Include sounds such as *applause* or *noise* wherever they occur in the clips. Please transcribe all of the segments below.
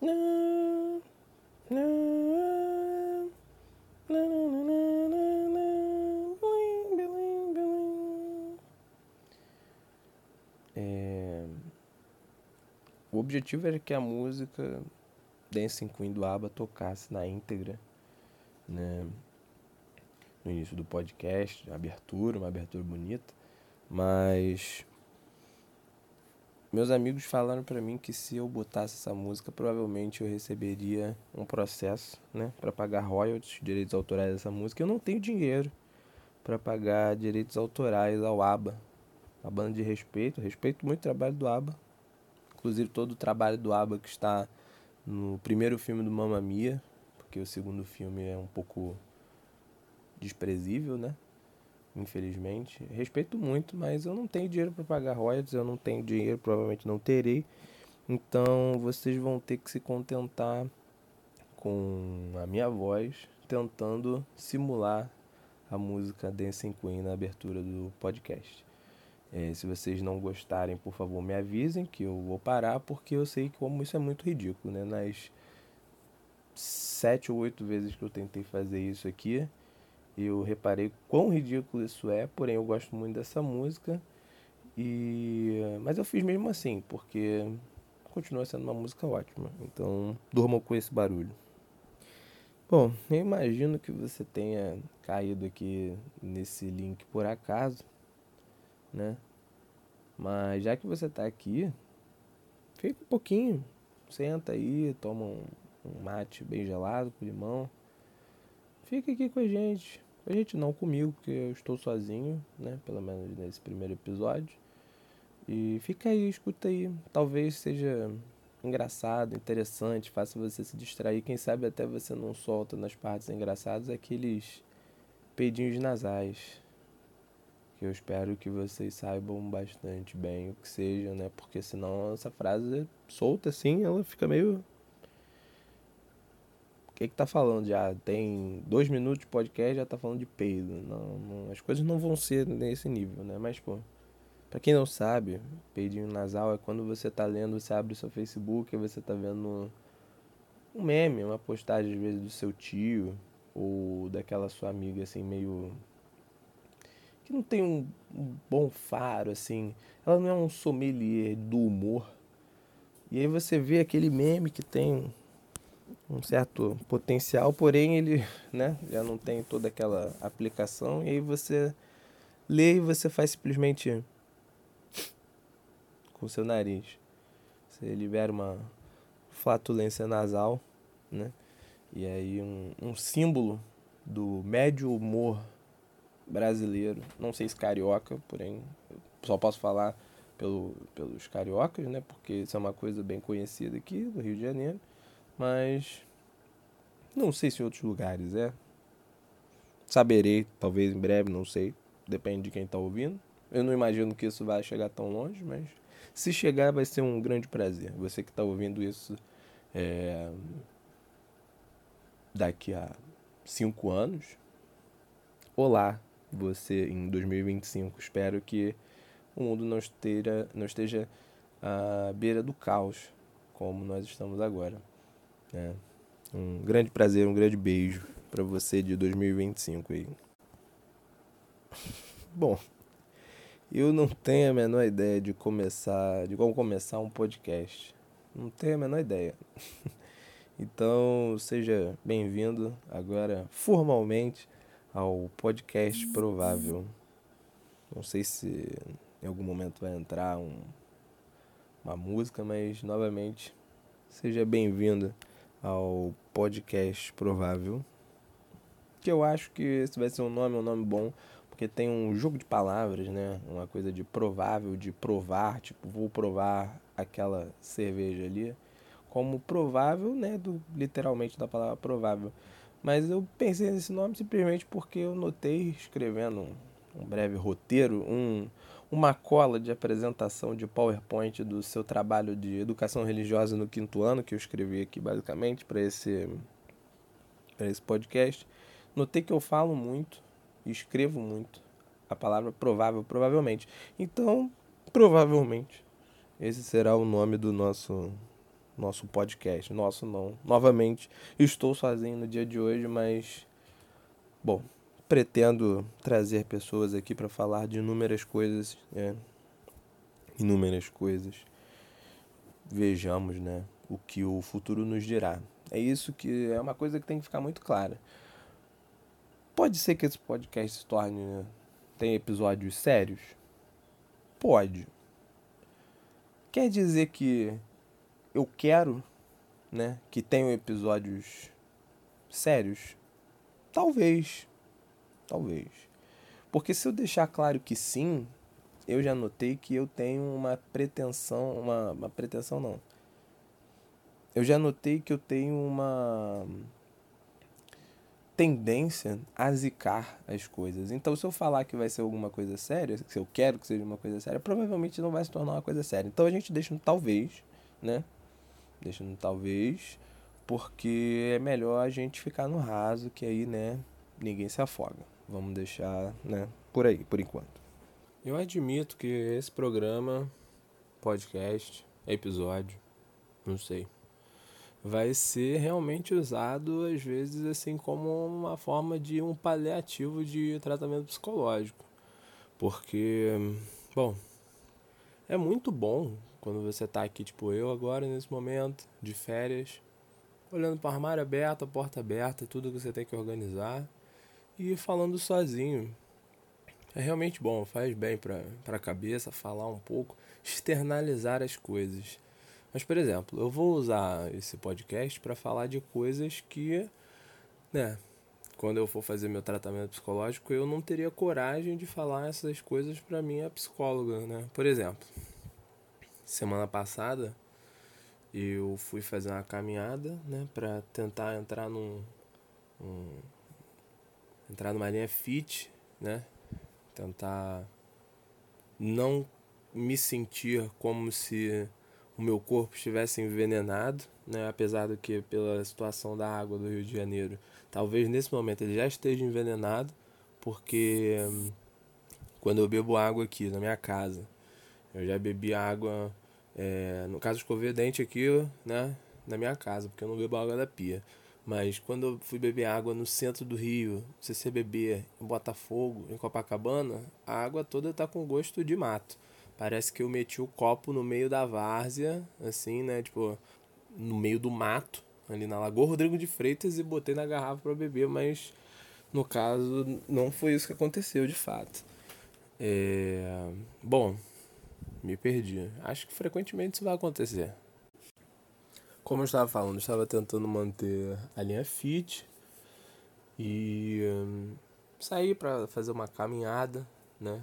É... O objetivo era que a música Dancing Queen do ABBA tocasse na íntegra, né? No início do podcast, abertura, uma abertura bonita, mas meus amigos falaram para mim que se eu botasse essa música, provavelmente eu receberia um processo, né, para pagar royalties, direitos autorais dessa música. Eu não tenho dinheiro para pagar direitos autorais ao ABBA, a banda de respeito. Respeito muito o trabalho do ABBA, inclusive todo o trabalho do ABBA que está no primeiro filme do Mamma Mia, porque o segundo filme é um pouco desprezível, né? Infelizmente. Respeito muito, mas eu não tenho dinheiro para pagar royalties, eu não tenho dinheiro, provavelmente não terei. Então vocês vão ter que se contentar com a minha voz tentando simular a música Dancing Queen na abertura do podcast. É, se vocês não gostarem, por favor, me avisem que eu vou parar, porque eu sei que como isso é muito ridículo, né? Nas sete ou oito vezes que eu tentei fazer isso aqui, eu reparei quão ridículo isso é, porém eu gosto muito dessa música. E mas eu fiz mesmo assim, porque continua sendo uma música ótima. Então, durmam com esse barulho. Bom, eu imagino que você tenha caído aqui nesse link por acaso, né? Mas já que você está aqui, fica um pouquinho, senta aí, toma um, um mate bem gelado com limão. Fica aqui com a gente. A gente não comigo, porque eu estou sozinho, né? Pelo menos nesse primeiro episódio. E fica aí, escuta aí. Talvez seja engraçado, interessante, faça você se distrair. Quem sabe até você não solta nas partes engraçadas aqueles peidinhos nasais. Que eu espero que vocês saibam bastante bem o que seja, né? Porque senão essa frase solta assim, ela fica meio que que tá falando já? Tem dois minutos de podcast já tá falando de peido. Não, não, as coisas não vão ser nesse nível, né? Mas, pô, pra quem não sabe, peidinho nasal é quando você tá lendo, você abre o seu Facebook e você tá vendo um meme, uma postagem às vezes do seu tio ou daquela sua amiga assim meio que não tem um, um bom faro assim. Ela não é um sommelier do humor. E aí você vê aquele meme que tem um certo potencial, porém ele né, já não tem toda aquela aplicação, e aí você lê e você faz simplesmente com o seu nariz. Você libera uma flatulência nasal, né? E aí um, um símbolo do médio humor brasileiro, não sei se carioca, porém só posso falar pelo, pelos cariocas, né? Porque isso é uma coisa bem conhecida aqui do Rio de Janeiro. Mas não sei se em outros lugares é. Saberei, talvez em breve, não sei. Depende de quem está ouvindo. Eu não imagino que isso vai chegar tão longe, mas se chegar vai ser um grande prazer. Você que está ouvindo isso é, daqui a cinco anos. Olá, você em 2025. Espero que o mundo não esteja, não esteja à beira do caos como nós estamos agora. É. Um grande prazer, um grande beijo para você de 2025 aí. *laughs* Bom, eu não tenho a menor ideia de começar, de como começar um podcast. Não tenho a menor ideia. *laughs* Então, seja bem-vindo agora formalmente ao podcast Provável. Não sei se em algum momento vai entrar um, uma música, mas novamente seja bem-vindo ao podcast Provável. Que eu acho que esse vai ser um nome, um nome bom, porque tem um jogo de palavras, né? Uma coisa de provável, de provar, tipo, vou provar aquela cerveja ali, como provável, né? Do, literalmente da palavra provável. Mas eu pensei nesse nome simplesmente porque eu notei escrevendo um, breve roteiro, um, uma cola de apresentação de PowerPoint do seu trabalho de educação religiosa no quinto ano, que eu escrevi aqui basicamente para esse, esse podcast. Notei que eu falo muito, escrevo muito a palavra provável, provavelmente. Então, provavelmente, esse será o nome do nosso nosso podcast. Nosso não. Novamente, estou sozinho no dia de hoje, mas bom, pretendo trazer pessoas aqui para falar de inúmeras coisas, né? inúmeras coisas. Vejamos, né, o que o futuro nos dirá. É isso que é uma coisa que tem que ficar muito clara. Pode ser que esse podcast se torne né, tem episódios sérios? Pode. Quer dizer que eu quero, né, que tenham episódios sérios? Talvez. Talvez. Porque se eu deixar claro que sim, eu já notei que eu tenho uma pretensão, uma, uma pretensão não. Eu já notei que eu tenho uma tendência a zicar as coisas. Então, se eu falar que vai ser alguma coisa séria, se eu quero que seja uma coisa séria, provavelmente não vai se tornar uma coisa séria. Então, a gente deixa no talvez, né? Deixa no talvez, porque é melhor a gente ficar no raso, que aí, né, ninguém se afoga. Vamos deixar, né, por aí, por enquanto. Eu admito que esse programa, podcast, episódio, não sei vai ser realmente usado às vezes assim como uma forma de um paliativo de tratamento psicológico. Porque, bom, é muito bom quando você está aqui, tipo eu agora nesse momento, de férias, olhando para o armário aberto, a porta aberta, tudo que você tem que organizar e falando sozinho. É realmente bom, faz bem para a cabeça falar um pouco, externalizar as coisas. Mas, por exemplo, eu vou usar esse podcast para falar de coisas que, né, quando eu for fazer meu tratamento psicológico, eu não teria coragem de falar essas coisas para minha psicóloga, né? Por exemplo, semana passada eu fui fazer uma caminhada, né, para tentar entrar num um, entrar numa linha fit, né? Tentar não me sentir como se o meu corpo estivesse envenenado, né? apesar do que pela situação da água do Rio de Janeiro, talvez nesse momento ele já esteja envenenado, porque hum, quando eu bebo água aqui na minha casa, eu já bebi água, é, no caso escover dente aqui, né, na minha casa, porque eu não bebo água da pia. Mas quando eu fui beber água no centro do Rio, CCBB, em Botafogo, em Copacabana, a água toda tá com gosto de mato. Parece que eu meti o copo no meio da várzea, assim, né? Tipo, no meio do mato, ali na Lagoa Rodrigo de Freitas, e botei na garrafa para beber, mas no caso não foi isso que aconteceu de fato. É... Bom, me perdi. Acho que frequentemente isso vai acontecer. Como eu estava falando, eu estava tentando manter a linha fit e um, sair para fazer uma caminhada, né?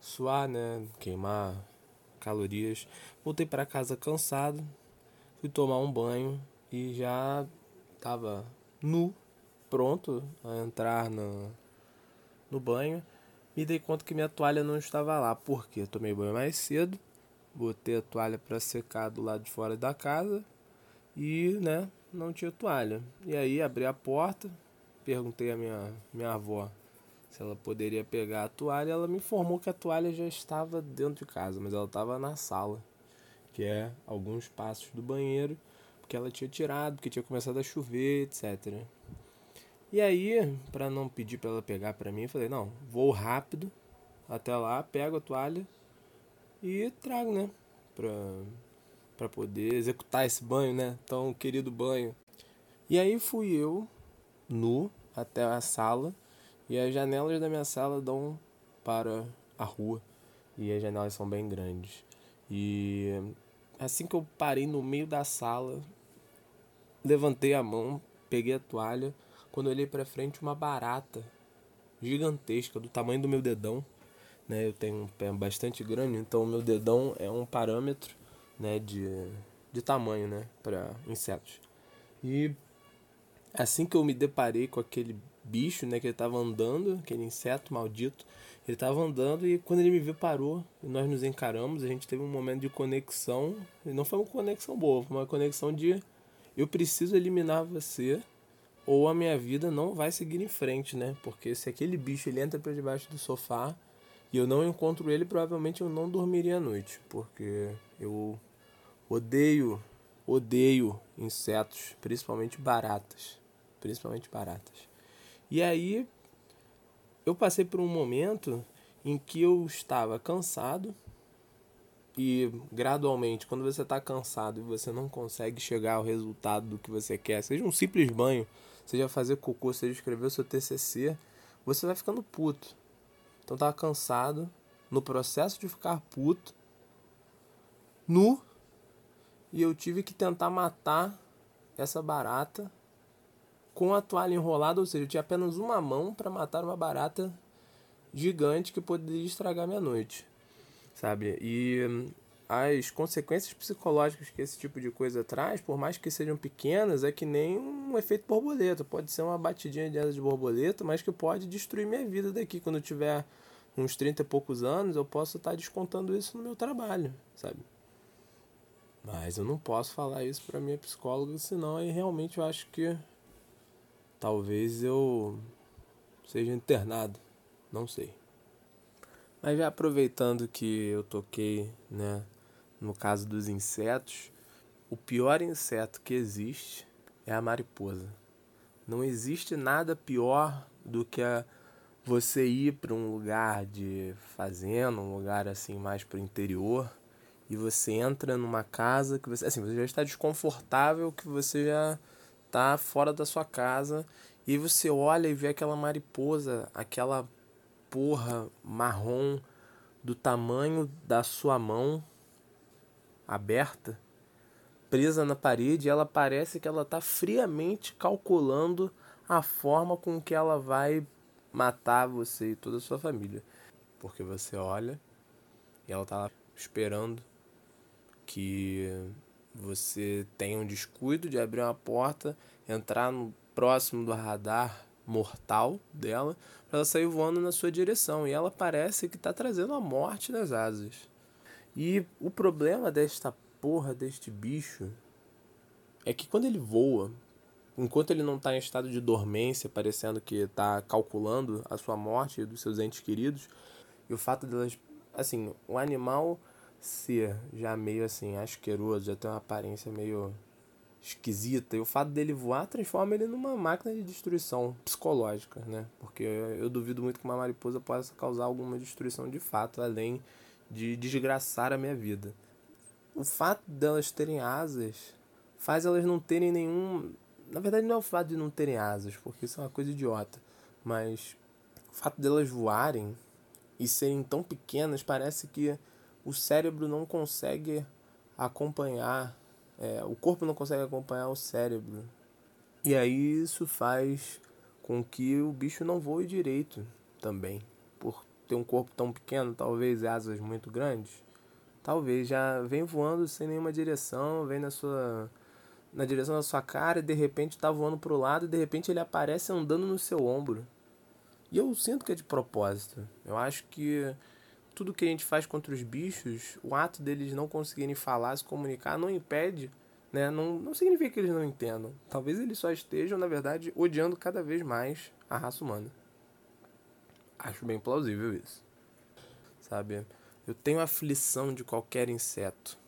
suar, né? Queimar calorias. Voltei para casa cansado, fui tomar um banho e já tava nu, pronto a entrar no, no banho. Me dei conta que minha toalha não estava lá, porque tomei banho mais cedo, botei a toalha para secar do lado de fora da casa e, né, não tinha toalha. E aí abri a porta, perguntei à minha, minha avó se ela poderia pegar a toalha. Ela me informou que a toalha já estava dentro de casa, mas ela estava na sala, que é alguns passos do banheiro, porque ela tinha tirado, porque tinha começado a chover, etc. E aí, para não pedir para ela pegar para mim, eu falei: "Não, vou rápido até lá, pego a toalha e trago, né, para para poder executar esse banho, né, tão querido banho". E aí fui eu nu até a sala e as janelas da minha sala dão para a rua. E as janelas são bem grandes. E assim que eu parei no meio da sala, levantei a mão, peguei a toalha. Quando olhei para frente, uma barata gigantesca, do tamanho do meu dedão. Né? Eu tenho um pé bastante grande, então o meu dedão é um parâmetro né, de, de tamanho né, para insetos. E assim que eu me deparei com aquele bicho, né? Que ele tava andando, aquele inseto maldito. Ele tava andando e quando ele me viu parou e nós nos encaramos. A gente teve um momento de conexão. E não foi uma conexão boa, foi uma conexão de eu preciso eliminar você ou a minha vida não vai seguir em frente, né? Porque se aquele bicho ele entra para debaixo do sofá e eu não encontro ele, provavelmente eu não dormiria à noite, porque eu odeio odeio insetos, principalmente baratas, principalmente baratas. E aí eu passei por um momento em que eu estava cansado e gradualmente, quando você está cansado e você não consegue chegar ao resultado do que você quer, seja um simples banho, seja fazer cocô, seja escrever o seu TCC, você vai ficando puto. Então tava cansado, no processo de ficar puto, nu, e eu tive que tentar matar essa barata com a toalha enrolada, ou seja, eu tinha apenas uma mão para matar uma barata gigante que poderia estragar minha noite, sabe? E hum, as consequências psicológicas que esse tipo de coisa traz, por mais que sejam pequenas, é que nem um efeito borboleta. Pode ser uma batidinha de asa de borboleta, mas que pode destruir minha vida daqui. Quando eu tiver uns 30 e poucos anos, eu posso estar descontando isso no meu trabalho, sabe? Mas eu não posso falar isso para minha psicóloga, senão aí realmente eu acho que talvez eu seja internado, não sei. Mas já aproveitando que eu toquei, né, no caso dos insetos, o pior inseto que existe é a mariposa. Não existe nada pior do que a, você ir para um lugar de fazenda, um lugar assim mais para o interior, e você entra numa casa que você, assim, você já está desconfortável, que você já está fora da sua casa, e você olha e vê aquela mariposa, aquela porra marrom do tamanho da sua mão aberta, presa na parede, ela parece que ela está friamente calculando a forma com que ela vai matar você e toda a sua família. Porque você olha e ela está lá esperando que você tenha um descuido de abrir uma porta, entrar no próximo do radar mortal dela, para ela sair voando na sua direção. E ela parece que está trazendo a morte nas asas. E o problema desta porra deste bicho é que quando ele voa, enquanto ele não está em estado de dormência, parecendo que está calculando a sua morte e dos seus entes queridos, e o fato delas, assim, o animal ser já meio assim asqueroso, já tem uma aparência meio esquisita, e o fato dele voar transforma ele numa máquina de destruição psicológica, né? Porque eu duvido muito que uma mariposa possa causar alguma destruição de fato, além de desgraçar a minha vida. O fato delas terem asas faz elas não terem nenhum. Na verdade, não é o fato de não terem asas, porque isso é uma coisa idiota. Mas o fato delas voarem e serem tão pequenas parece que o cérebro não consegue acompanhar, é, o corpo não consegue acompanhar o cérebro. E aí isso faz com que o bicho não voe direito também, por ter um corpo tão pequeno, talvez asas muito grandes, talvez já vem voando sem nenhuma direção, vem na sua na direção da sua cara e de repente está voando para o lado e de repente ele aparece andando no seu ombro. E eu sinto que é de propósito. Eu acho que tudo que a gente faz contra os bichos, o ato deles não conseguirem falar, se comunicar, não impede, né? Não, não significa que eles não entendam. Talvez eles só estejam, na verdade, odiando cada vez mais a raça humana. Acho bem plausível isso. Sabe? Eu tenho aflição de qualquer inseto.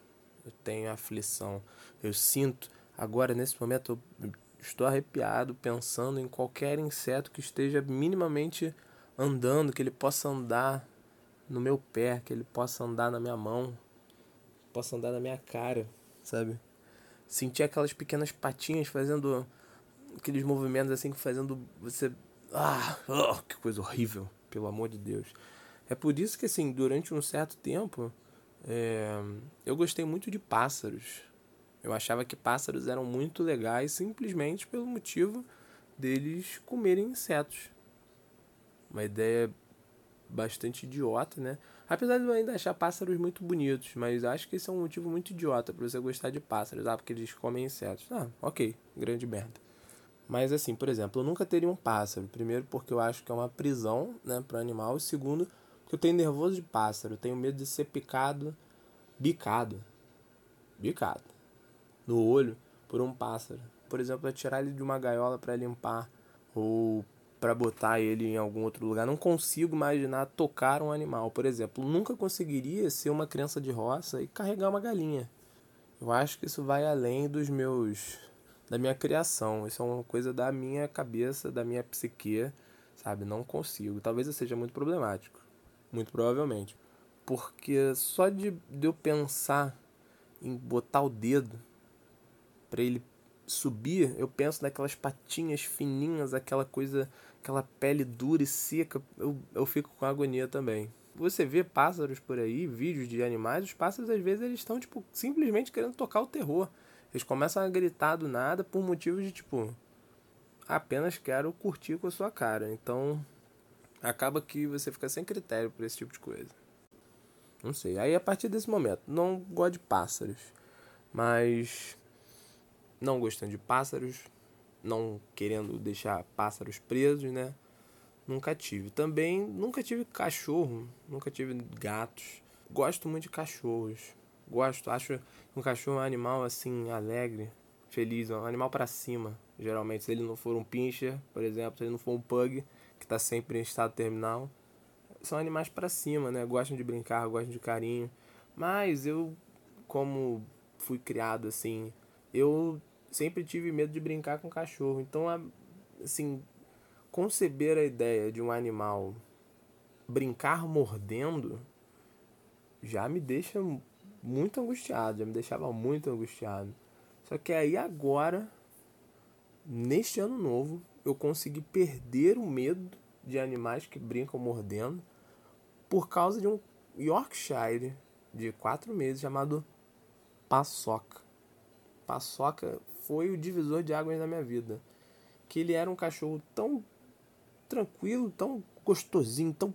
Eu tenho aflição. Eu sinto, agora nesse momento, eu estou arrepiado pensando em qualquer inseto que esteja minimamente andando, que ele possa andar no meu pé, que ele possa andar na minha mão, possa andar na minha cara, sabe? Sentir aquelas pequenas patinhas fazendo aqueles movimentos assim, fazendo você. Ah, oh, que coisa horrível pelo amor de Deus. É por isso que, assim, durante um certo tempo, é, eu gostei muito de pássaros. Eu achava que pássaros eram muito legais simplesmente pelo motivo deles comerem insetos. Uma ideia bastante idiota, né? Apesar de eu ainda achar pássaros muito bonitos, mas acho que esse é um motivo muito idiota para você gostar de pássaros, ah, porque eles comem insetos. Ah, ok, grande merda. Mas assim, por exemplo, eu nunca teria um pássaro. Primeiro porque eu acho que é uma prisão, né, para animal. E segundo, porque eu tenho nervoso de pássaro. Tenho medo de ser picado, bicado, bicado, no olho por um pássaro. Por exemplo, é tirar ele de uma gaiola para limpar ou para botar ele em algum outro lugar. Não consigo imaginar tocar um animal. Por exemplo, nunca conseguiria ser uma criança de roça e carregar uma galinha. Eu acho que isso vai além dos meus da minha criação. Isso é uma coisa da minha cabeça, da minha psique, sabe? Não consigo. Talvez eu seja muito problemático, muito provavelmente, porque só de, de eu pensar em botar o dedo para ele subir, eu penso naquelas patinhas fininhas, aquela coisa, aquela pele dura e seca, eu, eu fico com agonia também. Você vê pássaros por aí, vídeos de animais, os pássaros às vezes eles estão tipo simplesmente querendo tocar o terror. Eles começam a gritar do nada por motivos de tipo apenas quero curtir com a sua cara. Então acaba que você fica sem critério por esse tipo de coisa. Não sei. Aí a partir desse momento, não gosto de pássaros, mas não gostando de pássaros, não querendo deixar pássaros presos, né? Nunca tive. Também nunca tive cachorro, nunca tive gatos. Gosto muito de cachorros. Gosto, acho um cachorro um animal assim alegre, feliz, um animal para cima, geralmente. Se ele não for um pincher, por exemplo, se ele não for um pug que está sempre em estado terminal, são animais para cima, né? Gostam de brincar, gostam de carinho. Mas eu como fui criado assim, eu sempre tive medo de brincar com cachorro. Então, assim, conceber a ideia de um animal brincar mordendo já me deixa muito angustiado, já me deixava muito angustiado. Só que aí agora, neste ano novo, eu consegui perder o medo de animais que brincam mordendo por causa de um Yorkshire de quatro meses chamado Paçoca. Paçoca foi o divisor de águas na minha vida. Que ele era um cachorro tão tranquilo, tão gostosinho, tão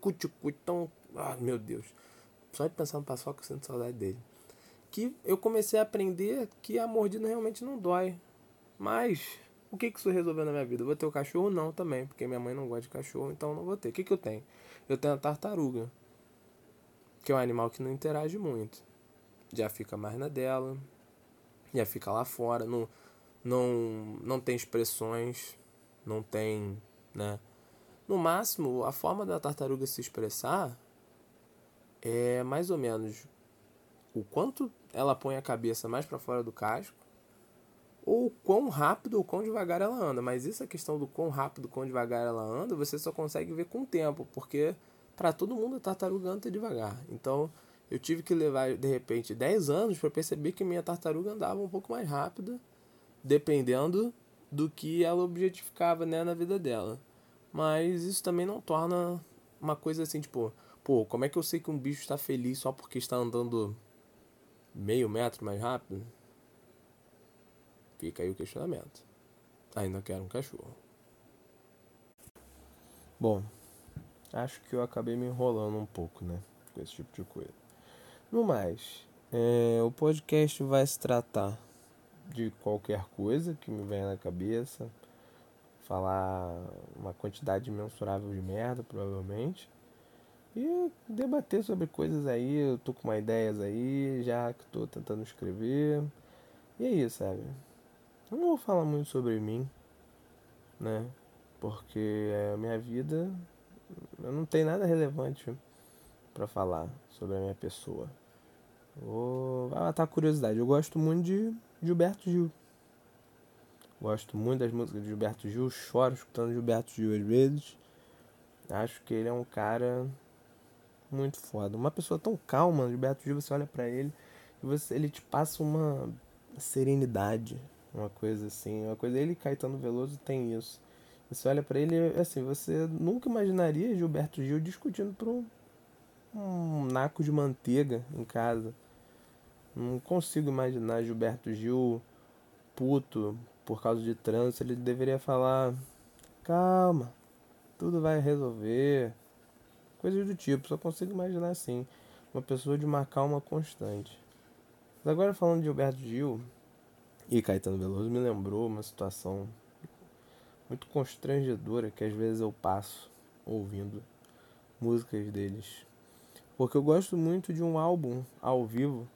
cuticute, tão. Ah, meu Deus. Só de pensar no paçoca eu sinto saudade dele. Que eu comecei a aprender que a mordida realmente não dói. Mas, o que, que isso resolveu na minha vida? Vou ter o cachorro? Não, também, porque minha mãe não gosta de cachorro, então não vou ter. O que, que eu tenho? Eu tenho a tartaruga, que é um animal que não interage muito. Já fica mais na dela, já fica lá fora, não, não, não tem expressões, não tem, né? No máximo, a forma da tartaruga se expressar é mais ou menos o quanto ela põe a cabeça mais para fora do casco ou quão rápido ou quão devagar ela anda. Mas essa questão do quão rápido, quão devagar ela anda, você só consegue ver com o tempo, porque para todo mundo a tartaruga anda devagar. Então, eu tive que levar, de repente, 10 anos para perceber que minha tartaruga andava um pouco mais rápida, dependendo do que ela objetificava né, na vida dela. Mas isso também não torna uma coisa assim, tipo, pô, como é que eu sei que um bicho está feliz só porque está andando meio metro mais rápido? Fica aí o questionamento. Ainda quero um cachorro. Bom, acho que eu acabei me enrolando um pouco, né? Com esse tipo de coisa. No mais, é, o podcast vai se tratar de qualquer coisa que me venha na cabeça, falar uma quantidade imensurável de merda, provavelmente, e debater sobre coisas aí. Eu tô com uma ideias aí, já que tô tentando escrever, e é isso, sabe? Eu não vou falar muito sobre mim, né? Porque a minha vida eu não tem nada relevante para falar sobre a minha pessoa. Vou matar a curiosidade. Eu gosto muito de Gilberto Gil. Gosto muito das músicas de Gilberto Gil, choro escutando Gilberto Gil às vezes. Acho que ele é um cara muito foda. Uma pessoa tão calma, Gilberto Gil, você olha para ele e você, ele te passa uma serenidade, uma coisa assim, uma coisa ele Caetano Veloso tem isso. Você olha para ele, assim, você nunca imaginaria Gilberto Gil discutindo por um, um naco de manteiga em casa. Não consigo imaginar Gilberto Gil puto por causa de trânsito. Ele deveria falar: calma, tudo vai resolver. Coisas do tipo, só consigo imaginar assim. Uma pessoa de uma calma constante. Mas agora falando de Gilberto Gil e Caetano Veloso, me lembrou uma situação muito constrangedora que às vezes eu passo ouvindo músicas deles. Porque eu gosto muito de um álbum ao vivo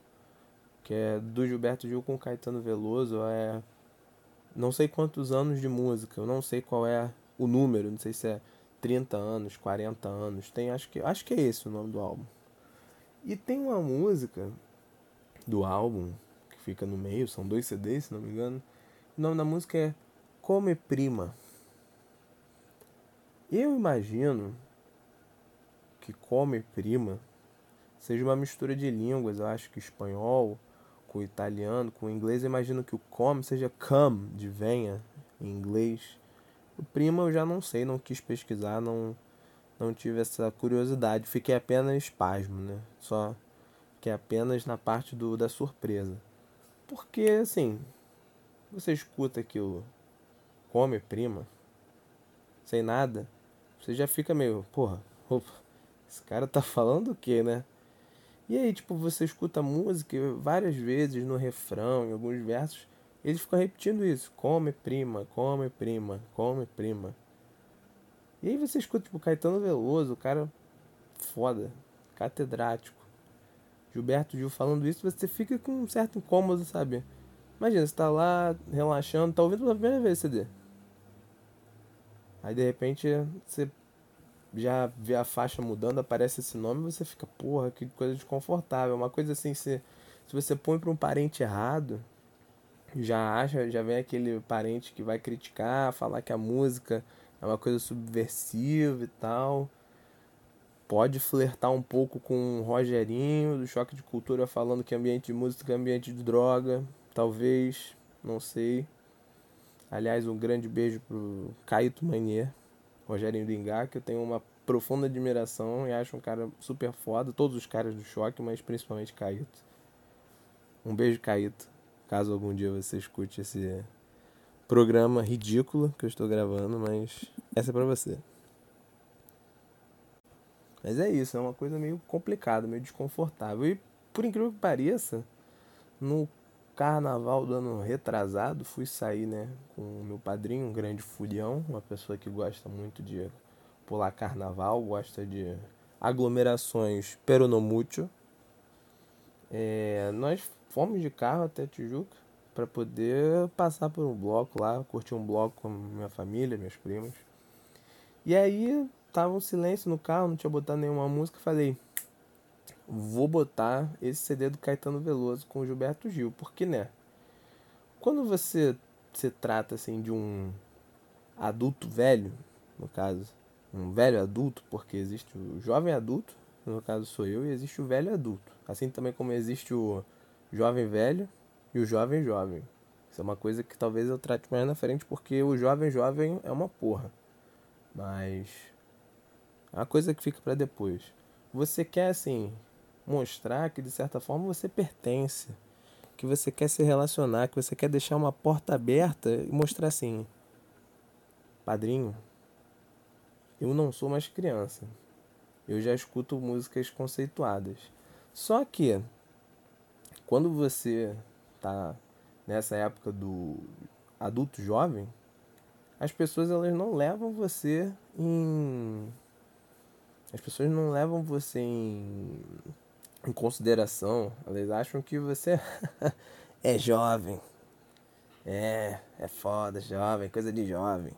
que é do Gilberto Gil com Caetano Veloso, é não sei quantos anos de música, eu não sei qual é o número, não sei se é 30 anos, 40 anos, tem acho que acho que é esse o nome do álbum. E tem uma música do álbum fica no meio, são dois CDs, se não me engano. O nome da música é Come Prima. Eu imagino que Come Prima seja uma mistura de línguas, eu acho que espanhol com italiano, com inglês, eu imagino que o come seja come, de venha, em inglês. O prima eu já não sei, não quis pesquisar, não, não tive essa curiosidade. Fiquei apenas pasmo, né? Só fiquei apenas na parte do, da surpresa. Porque, assim, você escuta aquilo, come prima, sem nada, você já fica meio, porra, opa, esse cara tá falando o quê, né? E aí, tipo, você escuta música várias vezes no refrão, em alguns versos, eles ficam repetindo isso: come prima, come prima, come prima. E aí você escuta, tipo, Caetano Veloso, o cara foda, catedrático. Gilberto Gil falando isso, você fica com um certo incômodo, sabe? Imagina, você tá lá relaxando, tá ouvindo pela primeira vez o CD. Aí de repente você já vê a faixa mudando, aparece esse nome, você fica, porra, que coisa desconfortável. Uma coisa assim, se, se você põe para um parente errado, já acha, já vem aquele parente que vai criticar, falar que a música é uma coisa subversiva e tal. Pode flertar um pouco com o Rogerinho, do Choque de Cultura, falando que ambiente de música é ambiente de droga. Talvez, não sei. Aliás, um grande beijo pro Caíto Manier Rogério Dingá, que eu tenho uma profunda admiração e acho um cara super foda. Todos os caras do choque, mas principalmente Caíto. Um beijo, Caíto. Caso algum dia você escute esse programa ridículo que eu estou gravando, mas essa é pra você. Mas é isso, é uma coisa meio complicada, meio desconfortável. E por incrível que pareça, no carnaval do ano retrasado, fui sair, né, com o meu padrinho, um grande fulião, uma pessoa que gosta muito de pular carnaval, gosta de aglomerações peronomútil. É, nós fomos de carro até Tijuca para poder passar por um bloco lá, curtir um bloco com minha família, meus primos. E aí tava um silêncio no carro, não tinha botado nenhuma música, falei, vou botar esse CD do Caetano Veloso com o Gilberto Gil, porque né? Quando você se trata assim de um adulto velho, no caso, um velho adulto, porque existe o jovem adulto, no caso sou eu, e existe o velho adulto, assim também como existe o jovem velho e o jovem jovem. Isso é uma coisa que talvez eu trate mais na frente, porque o jovem jovem é uma porra. Mas é uma coisa que fica para depois. Você quer assim mostrar que de certa forma você pertence, que você quer se relacionar, que você quer deixar uma porta aberta e mostrar assim: Padrinho, eu não sou mais criança. Eu já escuto músicas conceituadas. Só que quando você tá nessa época do adulto jovem, as pessoas elas não levam você em as pessoas não levam você em em consideração, elas acham que você *laughs* é jovem. É, é foda, jovem, coisa de jovem.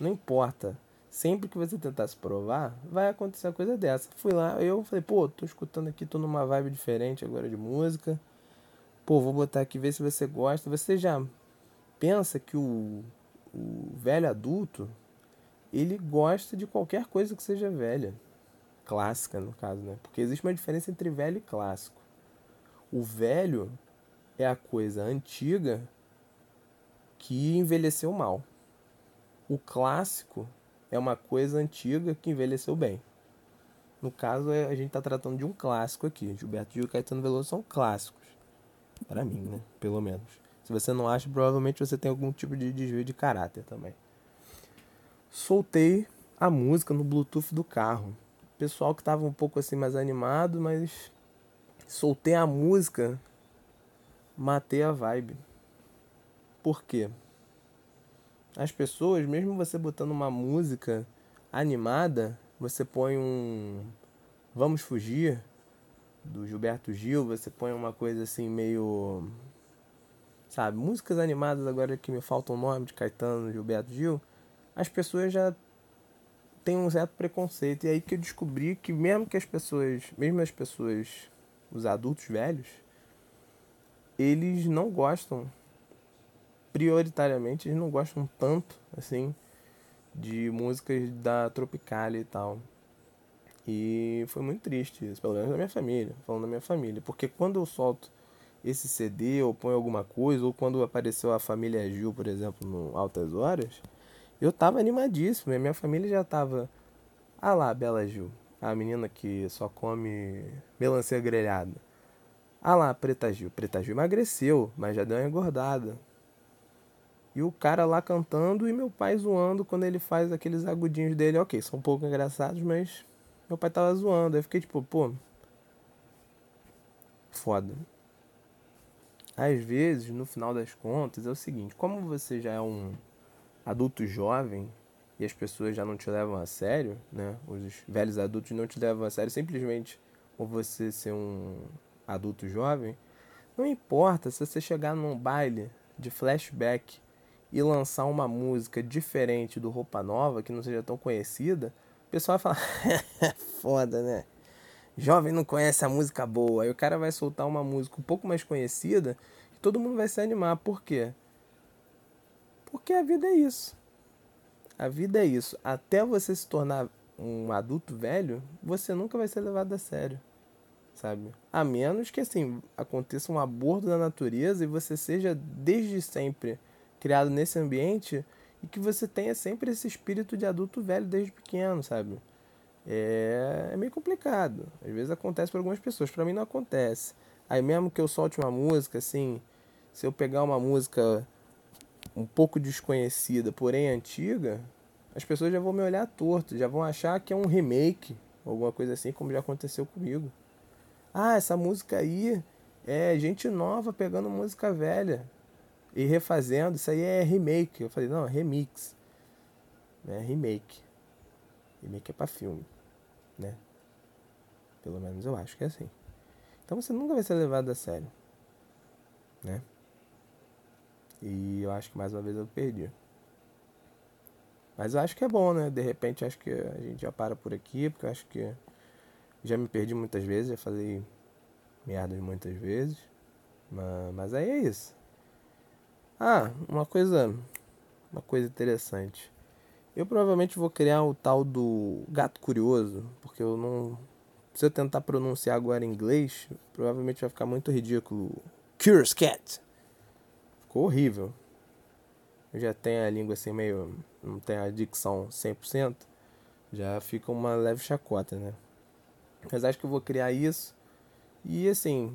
Não importa. Sempre que você tentar se provar, vai acontecer uma coisa dessa. Fui lá, eu falei, pô, tô escutando aqui, tô numa vibe diferente agora de música. Pô, vou botar aqui, ver se você gosta. Você já pensa que o, o velho adulto, ele gosta de qualquer coisa que seja velha clássica, no caso, né? Porque existe uma diferença entre velho e clássico. O velho é a coisa antiga que envelheceu mal. O clássico é uma coisa antiga que envelheceu bem. No caso, é, a gente está tratando de um clássico aqui. Gilberto Gil e Caetano Veloso são clássicos. Para mim, né? Pelo menos. Se você não acha, provavelmente você tem algum tipo de desvio de caráter também. Soltei a música no Bluetooth do carro pessoal que estava um pouco assim mais animado, mas soltei a música, matei a vibe. Por quê? As pessoas, mesmo você botando uma música animada, você põe um Vamos Fugir do Gilberto Gil, você põe uma coisa assim meio sabe, músicas animadas agora que me falta o nome de Caetano, Gilberto Gil, as pessoas já tem um certo preconceito. E aí que eu descobri que mesmo que as pessoas, mesmo as pessoas, os adultos velhos, eles não gostam, prioritariamente, eles não gostam tanto, assim, de músicas da Tropicália e tal. E foi muito triste isso, pelo menos na minha família, falando da minha família. Porque quando eu solto esse CD ou ponho alguma coisa, ou quando apareceu a família Gil, por exemplo, no Altas Horas, eu tava animadíssimo. E minha família já tava. Ah lá, Bela Gil, a menina que só come melancia grelhada. Ah lá, Preta Gil. Preta Gil emagreceu, mas já deu uma engordada. E o cara lá cantando e meu pai zoando quando ele faz aqueles agudinhos dele. Ok, são um pouco engraçados, mas meu pai tava zoando. Aí fiquei tipo, pô. Foda. Às vezes, no final das contas, é o seguinte: como você já é um adulto jovem e as pessoas já não te levam a sério, né? Os velhos adultos não te levam a sério simplesmente por você ser um adulto jovem. Não importa se você chegar num baile de flashback e lançar uma música diferente do Roupa Nova, que não seja tão conhecida, o pessoal vai falar: *laughs* foda, né? Jovem não conhece a música boa. Aí o cara vai soltar uma música um pouco mais conhecida e todo mundo vai se animar. Por quê? Porque a vida é isso. A vida é isso. Até você se tornar um adulto velho, você nunca vai ser levado a sério. Sabe? A menos que assim aconteça um aborto da natureza e você seja desde sempre criado nesse ambiente e que você tenha sempre esse espírito de adulto velho desde pequeno, sabe? É, é meio complicado. Às vezes acontece para algumas pessoas, para mim não acontece. Aí mesmo que eu solte uma música, assim, se eu pegar uma música um pouco desconhecida, porém antiga, as pessoas já vão me olhar torto, já vão achar que é um remake, alguma coisa assim, como já aconteceu comigo. Ah, essa música aí é gente nova pegando música velha e refazendo, isso aí é remake. Eu falei, não, é remix. É remake. Remake é pra filme né? Pelo menos eu acho que é assim. Então você nunca vai ser levado a sério, né? E eu acho que mais uma vez eu perdi. Mas eu acho que é bom, né? De repente acho que a gente já para por aqui, porque eu acho que já me perdi muitas vezes, já falei merdas muitas vezes. Mas, mas aí é isso. Ah, uma coisa. Uma coisa interessante. Eu provavelmente vou criar o tal do gato curioso, porque eu não. Se eu tentar pronunciar agora em inglês, provavelmente vai ficar muito ridículo. Curious Cat. Ficou horrível. Eu já tenho a língua assim meio. Não tenho a dicção 100%. Já fica uma leve chacota, né? Mas acho que eu vou criar isso. E assim.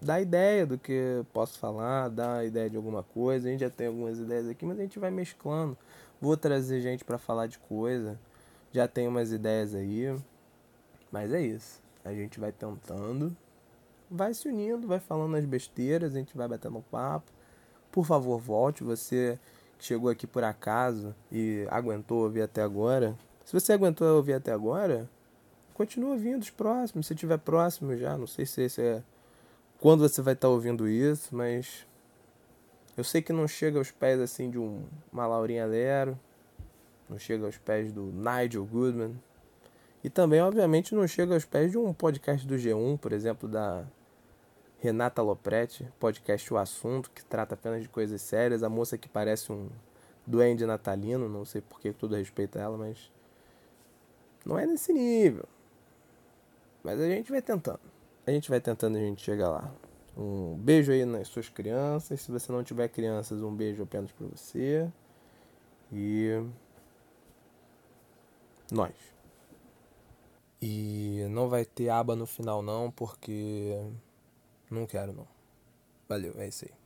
Dá ideia do que posso falar, dá ideia de alguma coisa. A gente já tem algumas ideias aqui, mas a gente vai mesclando. Vou trazer gente para falar de coisa. Já tenho umas ideias aí. Mas é isso. A gente vai tentando. Vai se unindo, vai falando as besteiras, a gente vai batendo papo. Por favor, volte. Você chegou aqui por acaso e aguentou ouvir até agora. Se você aguentou ouvir até agora, continua ouvindo os próximos. Se tiver próximo já, não sei se é quando você vai estar ouvindo isso, mas eu sei que não chega aos pés assim de um, uma Laurinha Lero, não chega aos pés do Nigel Goodman. E também, obviamente, não chega aos pés de um podcast do G1, por exemplo, da Renata Lopretti, podcast O Assunto, que trata apenas de coisas sérias. A moça que parece um duende natalino, não sei por que tudo respeito a ela, mas não é nesse nível. Mas a gente vai tentando. A gente vai tentando a gente chegar lá. Um beijo aí nas suas crianças. Se você não tiver crianças, um beijo apenas para você. E nós. E não vai ter aba no final não, porque não quero não. Valeu, é isso aí.